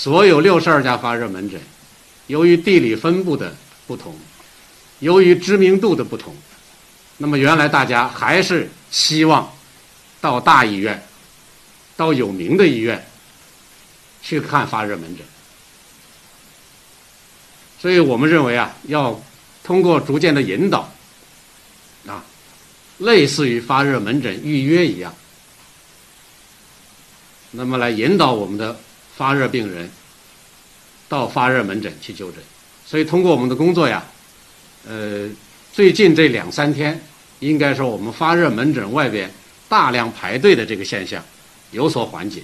所有六十二家发热门诊，由于地理分布的不同，由于知名度的不同，那么原来大家还是希望到大医院、到有名的医院去看发热门诊。所以我们认为啊，要通过逐渐的引导，啊，类似于发热门诊预约一样，那么来引导我们的发热病人到发热门诊去就诊。所以通过我们的工作呀，呃，最近这两三天，应该说我们发热门诊外边大量排队的这个现象有所缓解。